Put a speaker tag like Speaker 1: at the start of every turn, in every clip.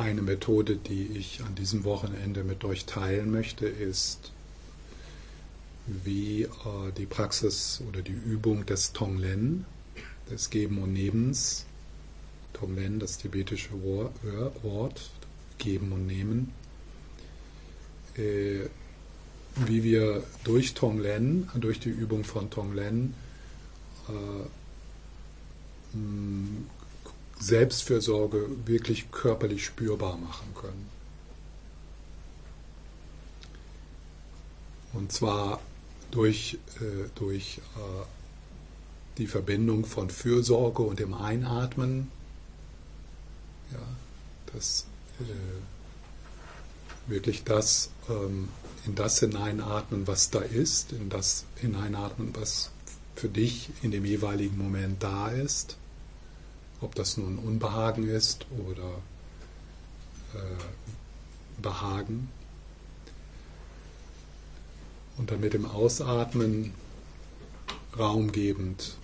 Speaker 1: eine Methode, die ich an diesem Wochenende mit euch teilen möchte, ist, wie äh, die Praxis oder die Übung des Tonglen, des Geben und Nebens, Tonglen, das tibetische Wort, Geben und Nehmen, äh, wie wir durch Tonglen, durch die Übung von Tonglen, äh, Selbstfürsorge wirklich körperlich spürbar machen können. Und zwar durch, äh, durch äh, die Verbindung von Fürsorge und dem Einatmen. Ja, das äh, wirklich das ähm, in das hineinatmen, was da ist, in das hineinatmen, was für dich in dem jeweiligen Moment da ist ob das nun Unbehagen ist oder äh, Behagen. Und dann mit dem Ausatmen raumgebend,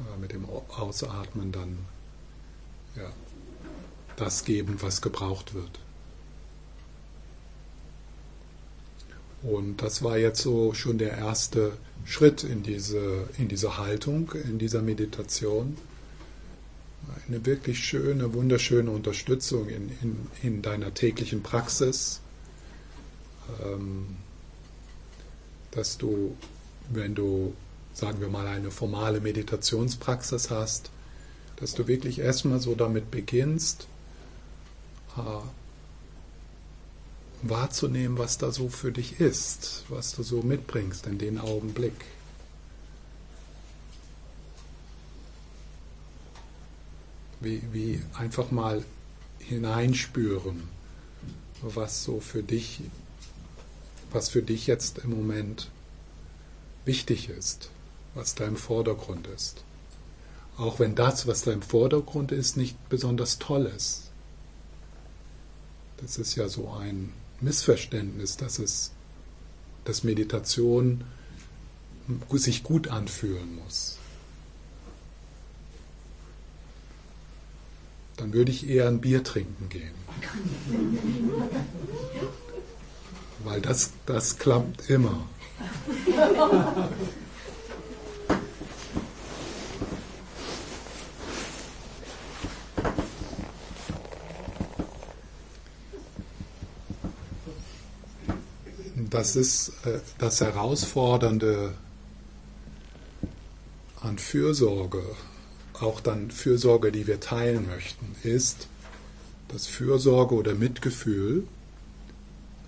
Speaker 1: äh, mit dem Ausatmen dann ja, das geben, was gebraucht wird. Und das war jetzt so schon der erste Schritt in diese, in diese Haltung, in dieser Meditation. Eine wirklich schöne, wunderschöne Unterstützung in, in, in deiner täglichen Praxis, ähm, dass du, wenn du, sagen wir mal, eine formale Meditationspraxis hast, dass du wirklich erstmal so damit beginnst, äh, wahrzunehmen, was da so für dich ist, was du so mitbringst in den Augenblick. Wie, wie einfach mal hineinspüren, was so für dich, was für dich jetzt im Moment wichtig ist, was da im Vordergrund ist. Auch wenn das, was da im Vordergrund ist, nicht besonders toll ist. Das ist ja so ein Missverständnis, dass es, dass Meditation sich gut anfühlen muss. Dann würde ich eher ein Bier trinken gehen. Weil das, das klappt immer. Das ist äh, das Herausfordernde an Fürsorge, auch dann Fürsorge, die wir teilen möchten, ist, dass Fürsorge oder Mitgefühl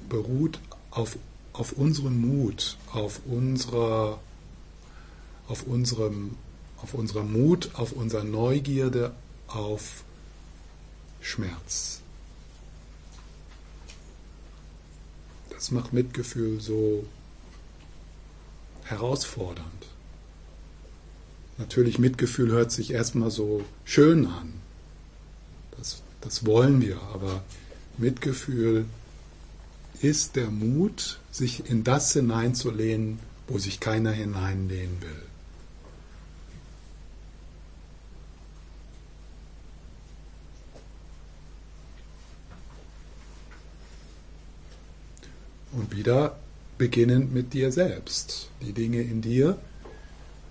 Speaker 1: beruht auf, auf unserem Mut, auf unserer, auf unserem, auf unserer Mut, auf unserer Neugierde, auf Schmerz. Das macht Mitgefühl so herausfordernd. Natürlich, Mitgefühl hört sich erstmal so schön an. Das, das wollen wir, aber Mitgefühl ist der Mut, sich in das hineinzulehnen, wo sich keiner hineinlehnen will. Und wieder beginnend mit dir selbst. Die Dinge in dir,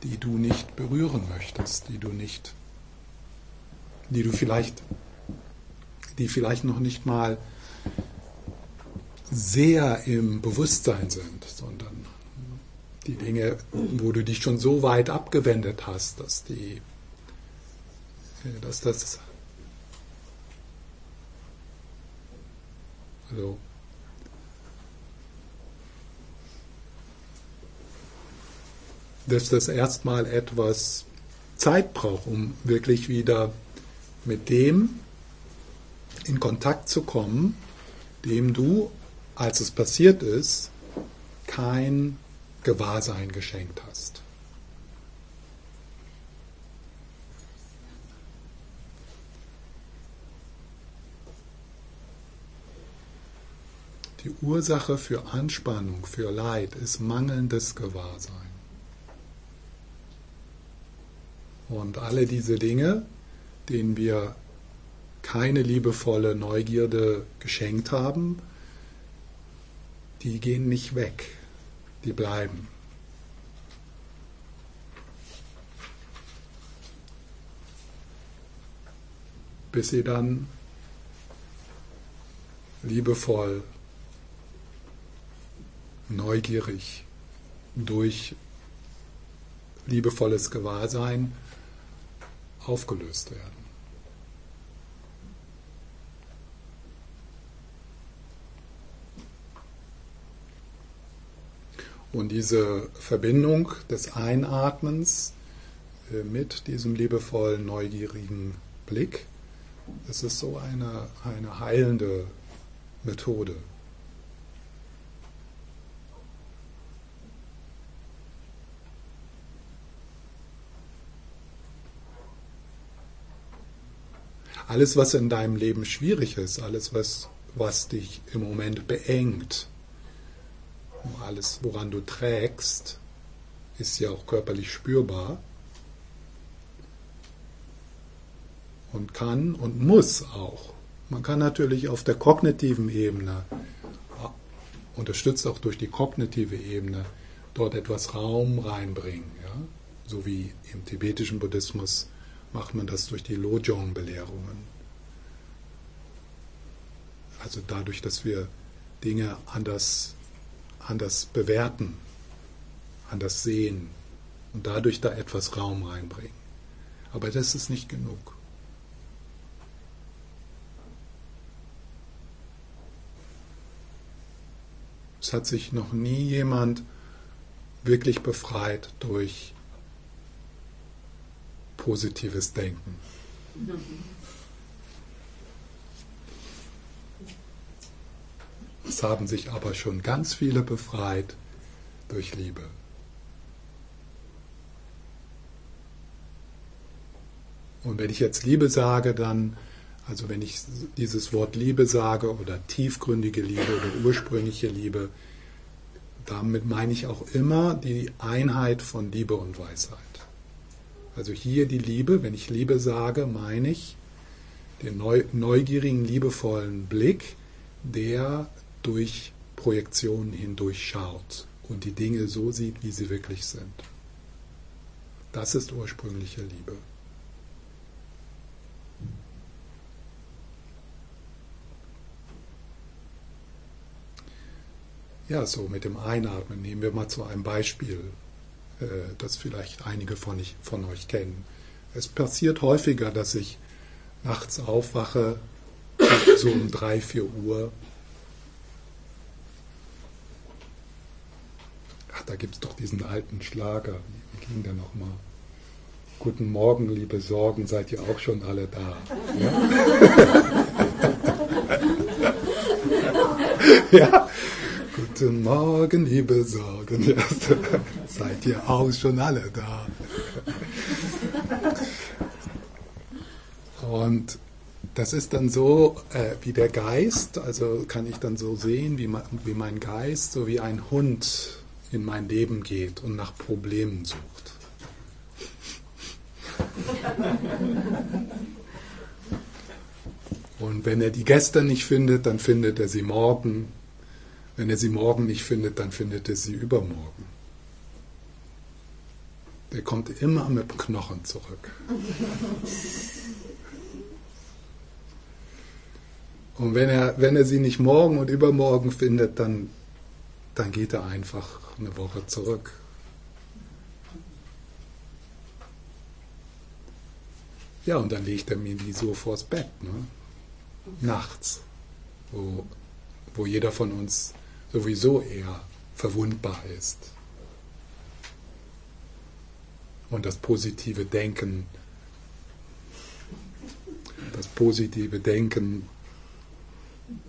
Speaker 1: die du nicht berühren möchtest, die du nicht, die du vielleicht, die vielleicht noch nicht mal sehr im Bewusstsein sind, sondern die Dinge, wo du dich schon so weit abgewendet hast, dass die, dass das, also dass das erstmal etwas Zeit braucht, um wirklich wieder mit dem in Kontakt zu kommen, dem du, als es passiert ist, kein Gewahrsein geschenkt hast. Die Ursache für Anspannung, für Leid ist mangelndes Gewahrsein. Und alle diese Dinge, denen wir keine liebevolle Neugierde geschenkt haben, die gehen nicht weg, die bleiben. Bis sie dann liebevoll, neugierig durch liebevolles Gewahrsein aufgelöst werden. Und diese Verbindung des Einatmens äh, mit diesem liebevollen, neugierigen Blick, das ist so eine, eine heilende Methode. Alles, was in deinem Leben schwierig ist, alles, was, was dich im Moment beengt, alles, woran du trägst, ist ja auch körperlich spürbar und kann und muss auch. Man kann natürlich auf der kognitiven Ebene, unterstützt auch durch die kognitive Ebene, dort etwas Raum reinbringen. Ja? So wie im tibetischen Buddhismus macht man das durch die Lojong-Belehrungen. Also dadurch, dass wir Dinge anders, anders bewerten, anders sehen und dadurch da etwas Raum reinbringen. Aber das ist nicht genug. Es hat sich noch nie jemand wirklich befreit durch positives Denken. Es haben sich aber schon ganz viele befreit durch Liebe. Und wenn ich jetzt Liebe sage, dann, also wenn ich dieses Wort Liebe sage oder tiefgründige Liebe oder ursprüngliche Liebe, damit meine ich auch immer die Einheit von Liebe und Weisheit. Also hier die Liebe, wenn ich Liebe sage, meine ich den neugierigen, liebevollen Blick, der durch Projektionen hindurch schaut und die Dinge so sieht, wie sie wirklich sind. Das ist ursprüngliche Liebe. Ja, so mit dem Einatmen nehmen wir mal zu einem Beispiel. Äh, das vielleicht einige von, ich, von euch kennen. Es passiert häufiger, dass ich nachts aufwache, so um drei, vier Uhr. Ach, da gibt es doch diesen alten Schlager. Wie ging der nochmal? Guten Morgen, liebe Sorgen, seid ihr auch schon alle da? Ja? ja? Guten Morgen, liebe Sorgen. Seid ihr auch schon alle da? Und das ist dann so äh, wie der Geist, also kann ich dann so sehen, wie, ma, wie mein Geist, so wie ein Hund in mein Leben geht und nach Problemen sucht. Und wenn er die gestern nicht findet, dann findet er sie morgen wenn er sie morgen nicht findet, dann findet er sie übermorgen. Der kommt immer mit dem Knochen zurück. Und wenn er, wenn er sie nicht morgen und übermorgen findet, dann, dann geht er einfach eine Woche zurück. Ja, und dann legt er mir die so vors Bett, ne? nachts, wo, wo jeder von uns sowieso eher verwundbar ist. Und das positive Denken, das positive Denken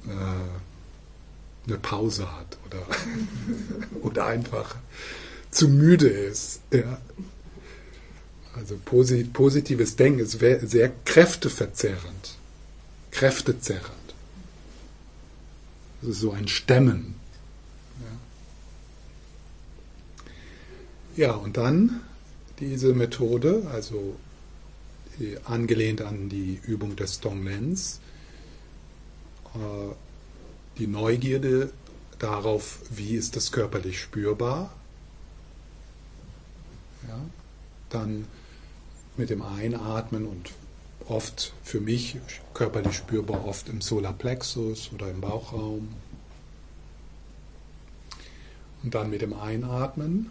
Speaker 1: äh, eine Pause hat oder, oder einfach zu müde ist. Ja. Also positives Denken ist sehr kräfteverzerrend, kräftezerrend. Das ist so ein Stemmen. Ja, und dann diese Methode, also äh, angelehnt an die Übung des Tonglens, äh, die Neugierde darauf, wie ist das körperlich spürbar. Ja, dann mit dem Einatmen und oft für mich körperlich spürbar, oft im Solarplexus oder im Bauchraum. Und dann mit dem Einatmen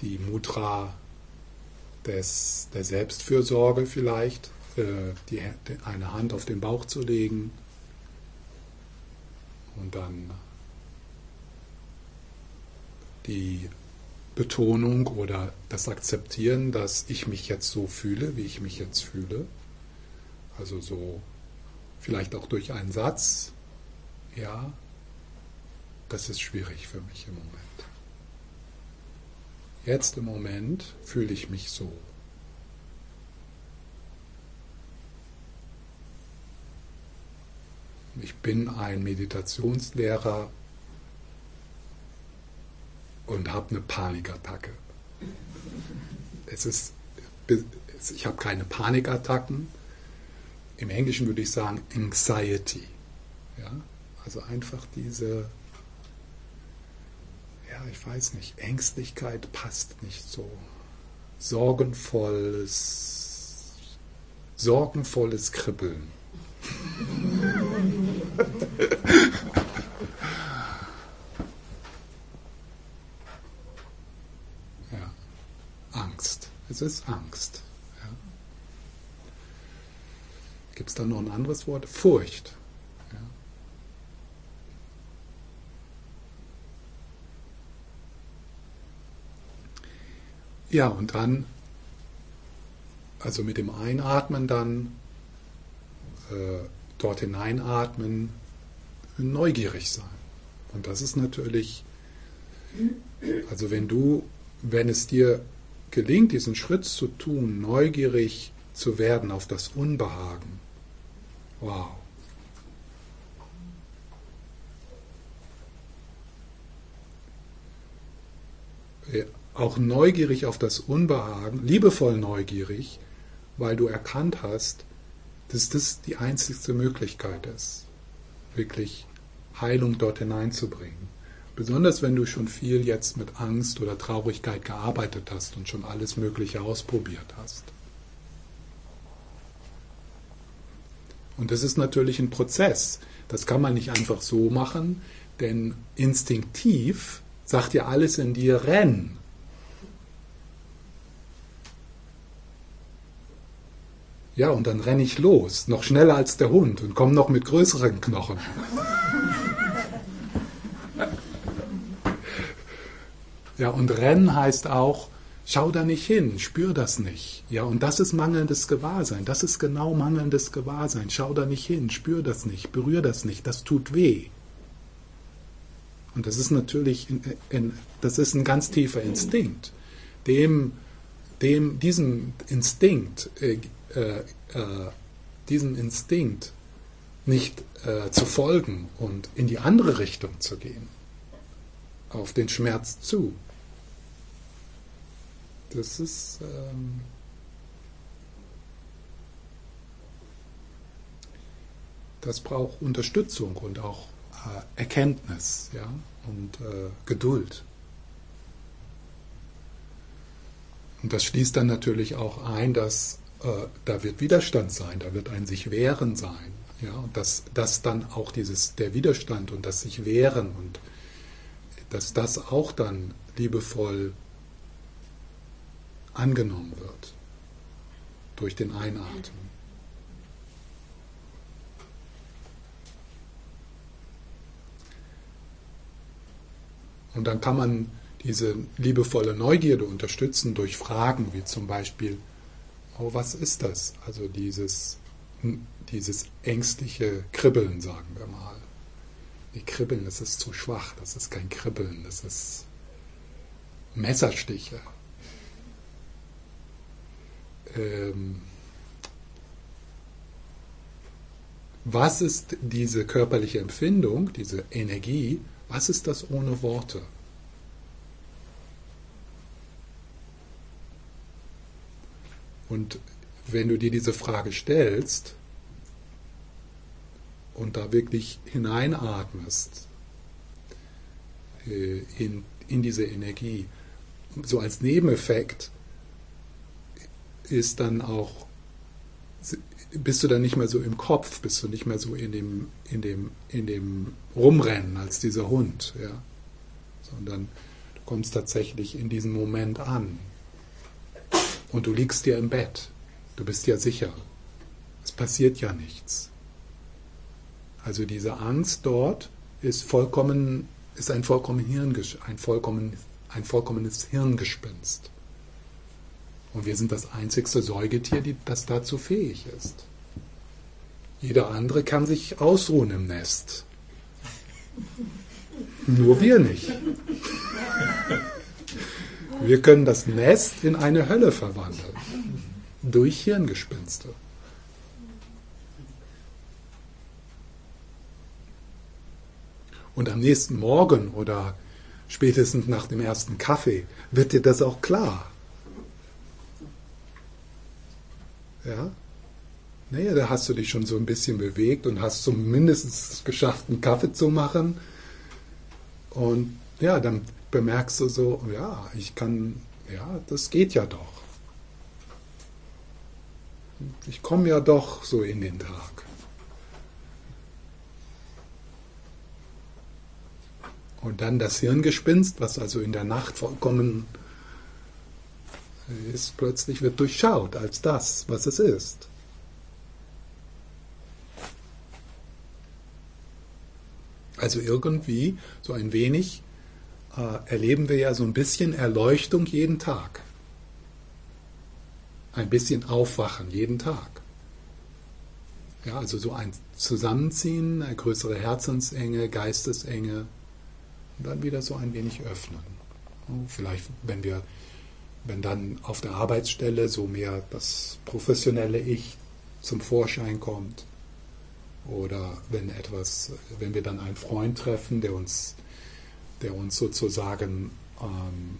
Speaker 1: die Mudra des, der Selbstfürsorge vielleicht, äh, die, eine Hand auf den Bauch zu legen und dann die Betonung oder das Akzeptieren, dass ich mich jetzt so fühle, wie ich mich jetzt fühle. Also so vielleicht auch durch einen Satz, ja, das ist schwierig für mich im Moment. Jetzt im Moment fühle ich mich so. Ich bin ein Meditationslehrer und habe eine Panikattacke. Es ist, ich habe keine Panikattacken. Im Englischen würde ich sagen Anxiety. Ja? Also einfach diese, ja, ich weiß nicht, Ängstlichkeit passt nicht so. Sorgenvolles, sorgenvolles Kribbeln. Angst. Es ist Angst. Ja. Gibt es da noch ein anderes Wort? Furcht. Ja. ja, und dann, also mit dem Einatmen dann, äh, dort hineinatmen, neugierig sein. Und das ist natürlich, also wenn du, wenn es dir gelingt, diesen Schritt zu tun, neugierig zu werden auf das Unbehagen, wow. Auch neugierig auf das Unbehagen, liebevoll neugierig, weil du erkannt hast, dass das die einzigste Möglichkeit ist, wirklich Heilung dort hineinzubringen. Besonders wenn du schon viel jetzt mit Angst oder Traurigkeit gearbeitet hast und schon alles Mögliche ausprobiert hast. Und das ist natürlich ein Prozess. Das kann man nicht einfach so machen, denn instinktiv sagt ja alles in dir, renn. Ja, und dann renne ich los, noch schneller als der Hund und komme noch mit größeren Knochen. Ja, und Rennen heißt auch, schau da nicht hin, spür das nicht. Ja, und das ist mangelndes Gewahrsein. Das ist genau mangelndes Gewahrsein. Schau da nicht hin, spür das nicht, berühr das nicht. Das tut weh. Und das ist natürlich, in, in, das ist ein ganz tiefer Instinkt. Dem, dem, diesem Instinkt, äh, äh, äh, diesem Instinkt nicht äh, zu folgen und in die andere Richtung zu gehen, auf den Schmerz zu, das ist. Ähm, das braucht Unterstützung und auch äh, Erkenntnis ja? und äh, Geduld. Und das schließt dann natürlich auch ein, dass da wird Widerstand sein, da wird ein sich wehren sein. Ja? Und dass, dass dann auch dieses, der Widerstand und das sich wehren und dass das auch dann liebevoll angenommen wird durch den Einatmen. Und dann kann man diese liebevolle Neugierde unterstützen durch Fragen wie zum Beispiel, oh, was ist das? Also dieses, dieses ängstliche Kribbeln, sagen wir mal. Die Kribbeln, das ist zu schwach, das ist kein Kribbeln, das ist Messerstiche ähm, was ist diese körperliche Empfindung, diese Energie, was ist das ohne Worte? Und wenn du dir diese Frage stellst und da wirklich hineinatmest äh, in, in diese Energie, so als Nebeneffekt ist dann auch, bist du dann nicht mehr so im Kopf, bist du nicht mehr so in dem, in dem, in dem Rumrennen als dieser Hund, ja. Sondern du kommst tatsächlich in diesen Moment an. Und du liegst dir im Bett. Du bist ja sicher. Es passiert ja nichts. Also diese Angst dort ist vollkommen, ist ein vollkommen Hirn, ein vollkommen ein vollkommenes Hirngespinst. Und wir sind das einzigste Säugetier, das dazu fähig ist. Jeder andere kann sich ausruhen im Nest. Nur wir nicht. Wir können das Nest in eine Hölle verwandeln. Durch Hirngespinste. Und am nächsten Morgen oder spätestens nach dem ersten Kaffee, wird dir das auch klar. Ja? Naja, da hast du dich schon so ein bisschen bewegt und hast zumindest geschafft, einen Kaffee zu machen. Und ja, dann bemerkst du so, ja, ich kann, ja, das geht ja doch. Ich komme ja doch so in den Tag. Und dann das Hirngespinst, was also in der Nacht vollkommen ist, plötzlich wird durchschaut als das, was es ist. Also irgendwie, so ein wenig, äh, erleben wir ja so ein bisschen Erleuchtung jeden Tag. Ein bisschen Aufwachen jeden Tag. Ja, also so ein Zusammenziehen, eine größere Herzensenge, Geistesenge, und dann wieder so ein wenig öffnen. Vielleicht, wenn wir, wenn dann auf der Arbeitsstelle so mehr das professionelle Ich zum Vorschein kommt, oder wenn etwas, wenn wir dann einen Freund treffen, der uns, der uns sozusagen ähm,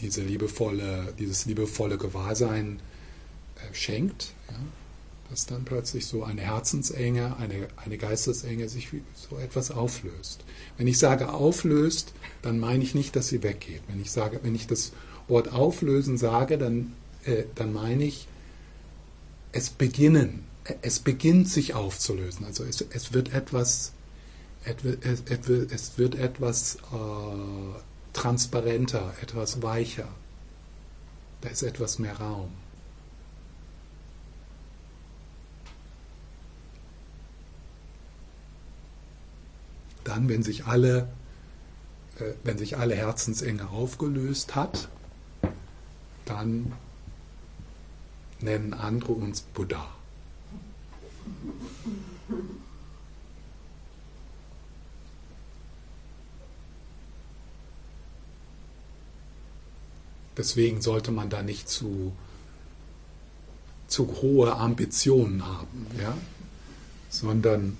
Speaker 1: diese liebevolle, dieses liebevolle Gewahrsein äh, schenkt, ja, dass dann plötzlich so eine Herzensenge, eine, eine Geistesenge sich so etwas auflöst. Wenn ich sage auflöst, dann meine ich nicht, dass sie weggeht. Wenn ich sage, wenn ich das Wort auflösen sage, dann, äh, dann meine ich es beginnen. Es beginnt sich aufzulösen. Also es, es wird etwas, es wird, etwas äh, transparenter, etwas weicher. Da ist etwas mehr Raum. dann, wenn sich alle, äh, wenn sich alle Herzensenge aufgelöst hat, dann nennen andere uns Buddha. Deswegen sollte man da nicht zu, zu hohe Ambitionen haben, ja? sondern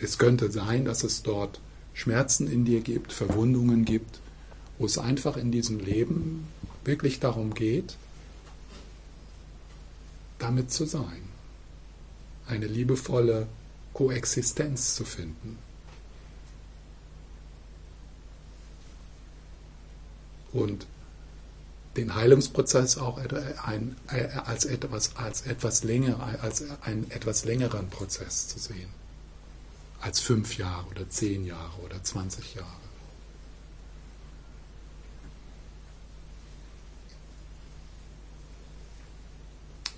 Speaker 1: es könnte sein, dass es dort Schmerzen in dir gibt, Verwundungen gibt, wo es einfach in diesem Leben wirklich darum geht, damit zu sein, eine liebevolle Koexistenz zu finden. Und den Heilungsprozess auch ein, als, etwas, als, etwas länger, als einen etwas längeren Prozess zu sehen als fünf Jahre oder zehn Jahre oder 20 Jahre.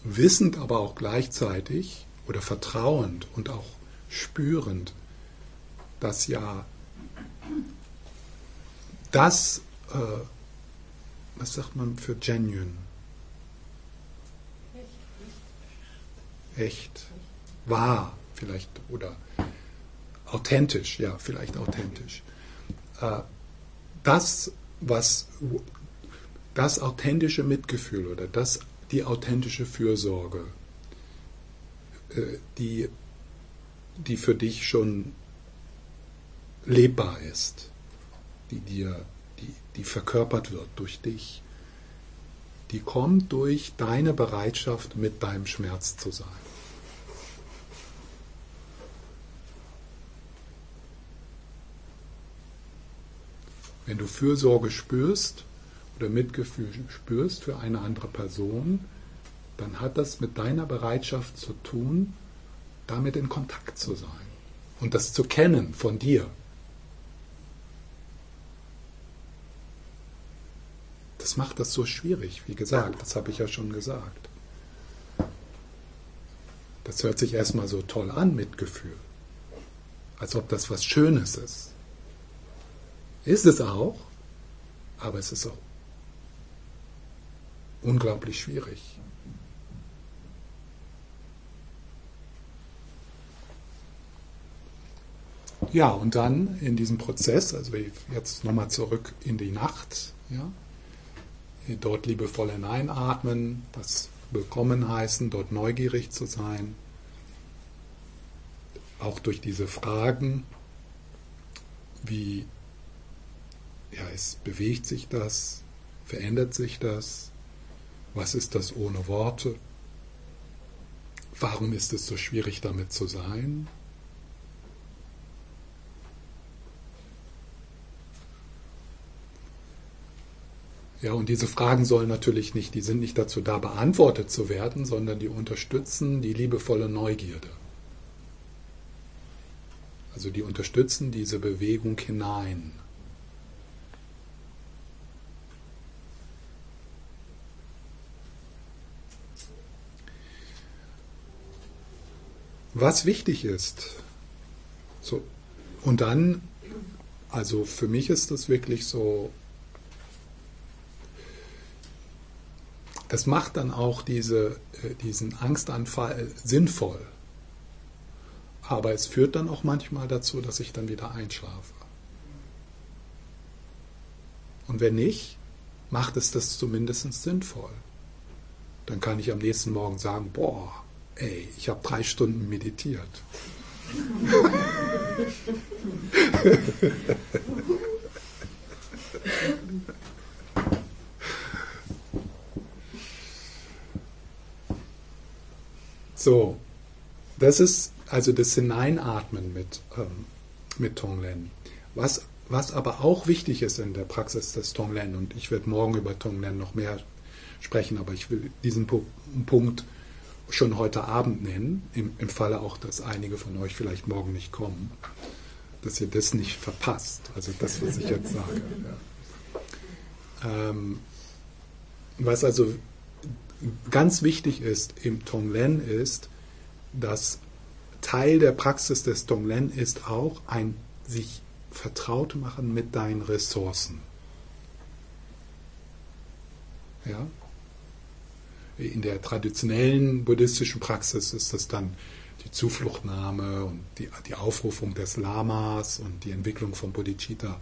Speaker 1: Wissend aber auch gleichzeitig oder vertrauend und auch spürend, dass ja das, äh, was sagt man für genuine? Echt, wahr vielleicht oder authentisch, ja, vielleicht authentisch. Äh, das, was das authentische Mitgefühl oder das, die authentische Fürsorge, äh, die, die für dich schon lebbar ist, die dir, die, die verkörpert wird durch dich, die kommt durch deine Bereitschaft, mit deinem Schmerz zu sein. Wenn du Fürsorge spürst oder Mitgefühl spürst für eine andere Person, dann hat das mit deiner Bereitschaft zu tun, damit in Kontakt zu sein und das zu kennen von dir. Das macht das so schwierig, wie gesagt, das habe ich ja schon gesagt. Das hört sich erstmal so toll an, Mitgefühl. Als ob das was Schönes ist. Ist es auch, aber es ist auch unglaublich schwierig. Ja, und dann in diesem Prozess, also jetzt nochmal zurück in die Nacht, ja, dort liebevoll hineinatmen, das willkommen heißen, dort neugierig zu sein, auch durch diese Fragen, wie ja, es bewegt sich das, verändert sich das, was ist das ohne Worte, warum ist es so schwierig damit zu sein, Ja, und diese Fragen sollen natürlich nicht, die sind nicht dazu da, beantwortet zu werden, sondern die unterstützen die liebevolle Neugierde. Also die unterstützen diese Bewegung hinein. Was wichtig ist, so, und dann, also für mich ist das wirklich so Das macht dann auch diese, äh, diesen Angstanfall sinnvoll. Aber es führt dann auch manchmal dazu, dass ich dann wieder einschlafe. Und wenn nicht, macht es das zumindest sinnvoll. Dann kann ich am nächsten Morgen sagen, boah, ey, ich habe drei Stunden meditiert. So, das ist also das Hineinatmen mit, ähm, mit Tonglen. Was, was aber auch wichtig ist in der Praxis des Tonglen, und ich werde morgen über Tonglen noch mehr sprechen, aber ich will diesen Punkt schon heute Abend nennen, im, im Falle auch, dass einige von euch vielleicht morgen nicht kommen, dass ihr das nicht verpasst, also das, was ich jetzt sage. Ja. Ähm, was also ganz wichtig ist im Tonglen ist, dass Teil der Praxis des Tonglen ist auch ein sich vertraut machen mit deinen Ressourcen. Ja? In der traditionellen buddhistischen Praxis ist das dann die Zufluchtnahme und die, die Aufrufung des Lamas und die Entwicklung von Bodhicitta.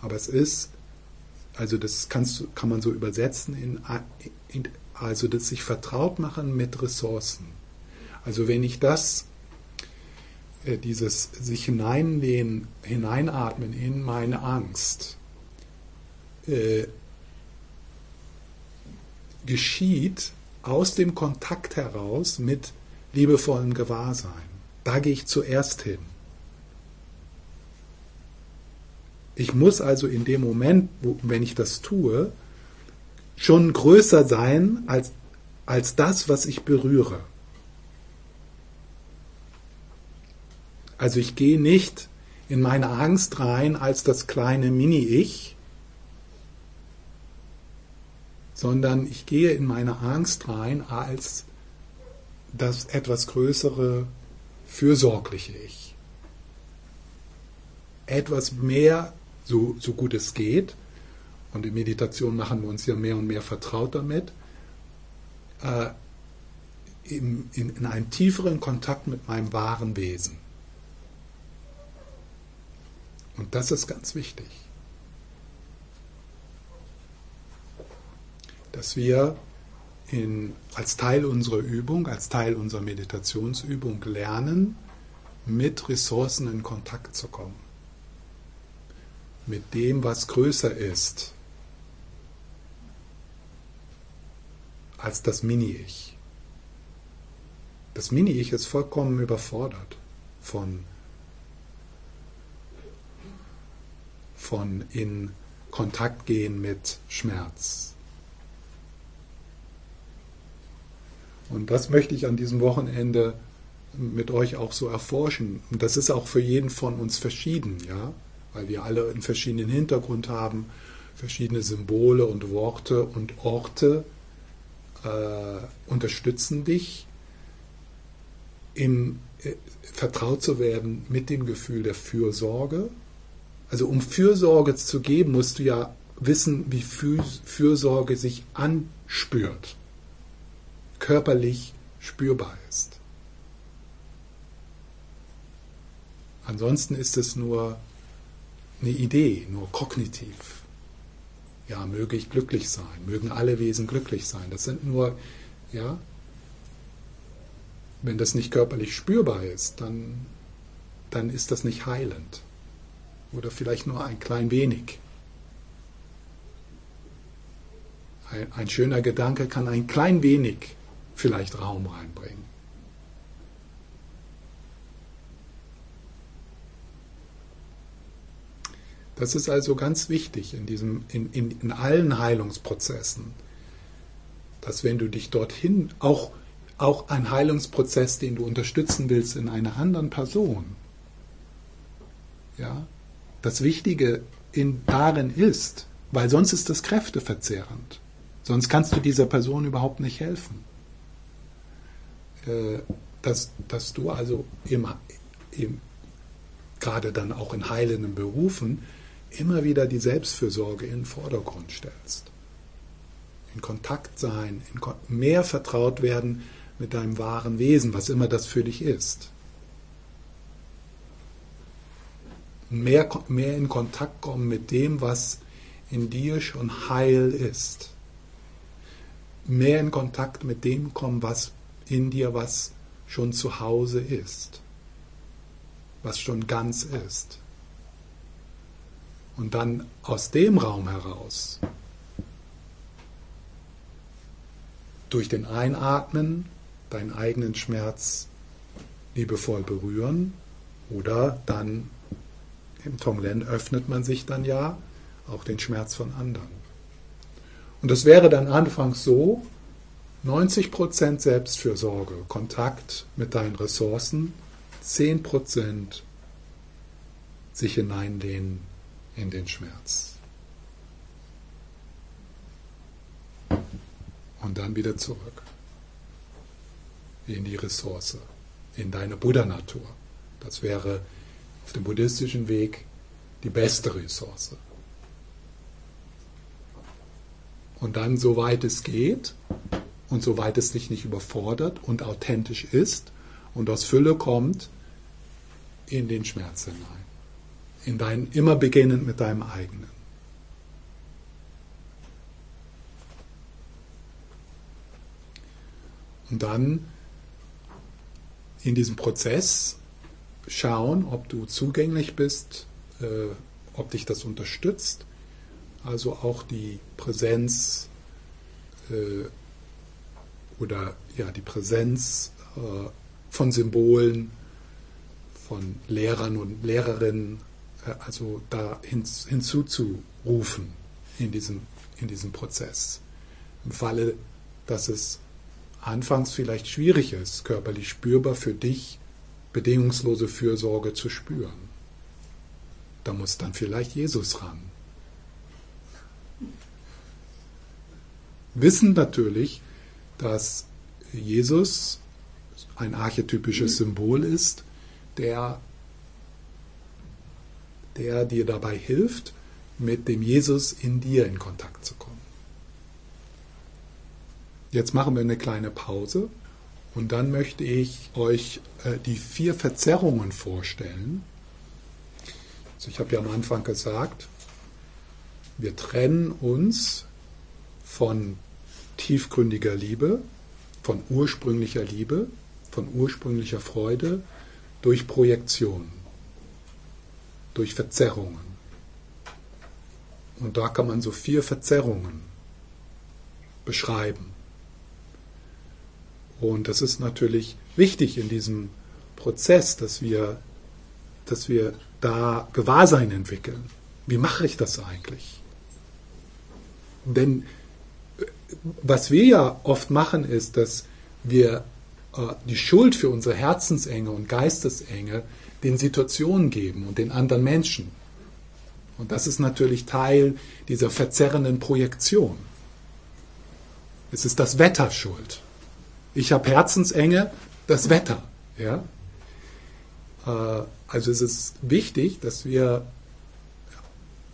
Speaker 1: Aber es ist, also das kannst, kann man so übersetzen in, in also das sich vertraut machen mit Ressourcen. Also wenn ich das, äh, dieses sich hineinlehnen, hineinatmen in meine Angst, äh, geschieht aus dem Kontakt heraus mit liebevollem Gewahrsein. Da gehe ich zuerst hin. Ich muss also in dem Moment, wo, wenn ich das tue, schon größer sein als, als das, was ich berühre. Also ich gehe nicht in meine Angst rein als das kleine Mini-Ich, sondern ich gehe in meine Angst rein als das etwas größere, fürsorgliche Ich. Etwas mehr, so, so gut es geht, und in Meditation machen wir uns ja mehr und mehr vertraut damit, äh, in, in, in einem tieferen Kontakt mit meinem wahren Wesen. Und das ist ganz wichtig. Dass wir in, als Teil unserer Übung, als Teil unserer Meditationsübung lernen, mit Ressourcen in Kontakt zu kommen. Mit dem, was größer ist als das Mini-Ich. Das Mini-Ich ist vollkommen überfordert von, von in Kontakt gehen mit Schmerz. Und das möchte ich an diesem Wochenende mit euch auch so erforschen. Und das ist auch für jeden von uns verschieden, ja, weil wir alle einen verschiedenen Hintergrund haben, verschiedene Symbole und Worte und Orte äh, unterstützen dich, im, äh, vertraut zu werden mit dem Gefühl der Fürsorge. Also um Fürsorge zu geben, musst du ja wissen, wie Fürsorge sich anspürt, körperlich spürbar ist. Ansonsten ist es nur eine Idee, nur kognitiv. Ja, möge ich glücklich sein, mögen alle Wesen glücklich sein. Das sind nur, ja, wenn das nicht körperlich spürbar ist, dann, dann ist das nicht heilend. Oder vielleicht nur ein klein wenig. Ein, ein schöner Gedanke kann ein klein wenig vielleicht Raum reinbringen. Das ist also ganz wichtig in, diesem, in, in, in allen Heilungsprozessen, dass wenn du dich dorthin, auch, auch ein Heilungsprozess, den du unterstützen willst in einer anderen Person, ja, das Wichtige in, darin ist, weil sonst ist das kräfteverzehrend. Sonst kannst du dieser Person überhaupt nicht helfen. Äh, dass, dass du also im, im, gerade dann auch in heilenden Berufen immer wieder die Selbstfürsorge in den Vordergrund stellst. In Kontakt sein, in mehr vertraut werden mit deinem wahren Wesen, was immer das für dich ist. Mehr, mehr in Kontakt kommen mit dem, was in dir schon heil ist. Mehr in Kontakt mit dem kommen, was in dir, was schon zu Hause ist, was schon ganz ist. Und dann aus dem Raum heraus, durch den Einatmen, deinen eigenen Schmerz liebevoll berühren oder dann im Tonglen öffnet man sich dann ja auch den Schmerz von anderen. Und das wäre dann anfangs so, 90% Selbstfürsorge, Kontakt mit deinen Ressourcen, 10% sich hineinlehnen in den Schmerz. Und dann wieder zurück in die Ressource, in deine Buddha-Natur. Das wäre auf dem buddhistischen Weg die beste Ressource. Und dann, soweit es geht und soweit es dich nicht überfordert und authentisch ist und aus Fülle kommt, in den Schmerz hinein in dein, immer beginnend mit deinem eigenen. Und dann in diesem Prozess schauen, ob du zugänglich bist, äh, ob dich das unterstützt. Also auch die Präsenz äh, oder ja die Präsenz äh, von Symbolen, von Lehrern und Lehrerinnen, also da hinzuzurufen in diesem, in diesem Prozess. Im Falle, dass es anfangs vielleicht schwierig ist, körperlich spürbar für dich bedingungslose Fürsorge zu spüren. Da muss dann vielleicht Jesus ran. Wissen natürlich, dass Jesus ein archetypisches Symbol ist, der der dir dabei hilft, mit dem Jesus in dir in Kontakt zu kommen. Jetzt machen wir eine kleine Pause und dann möchte ich euch äh, die vier Verzerrungen vorstellen. Also ich habe ja am Anfang gesagt, wir trennen uns von tiefgründiger Liebe, von ursprünglicher Liebe, von ursprünglicher Freude durch Projektion durch Verzerrungen. Und da kann man so vier Verzerrungen beschreiben. Und das ist natürlich wichtig in diesem Prozess, dass wir, dass wir da Gewahrsein entwickeln. Wie mache ich das eigentlich? Denn äh, was wir ja oft machen, ist, dass wir äh, die Schuld für unsere Herzensenge und Geistesenge den Situationen geben und den anderen Menschen. Und das ist natürlich Teil dieser verzerrenden Projektion. Es ist das Wetter schuld. Ich habe Herzensenge, das Wetter. Ja? Äh, also es ist wichtig, dass wir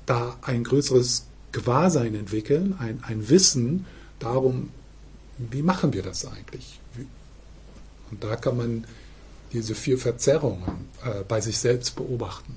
Speaker 1: da ein größeres Gewahrsein entwickeln, ein, ein Wissen darum, wie machen wir das eigentlich? Und da kann man diese vier Verzerrungen äh, bei sich selbst beobachten.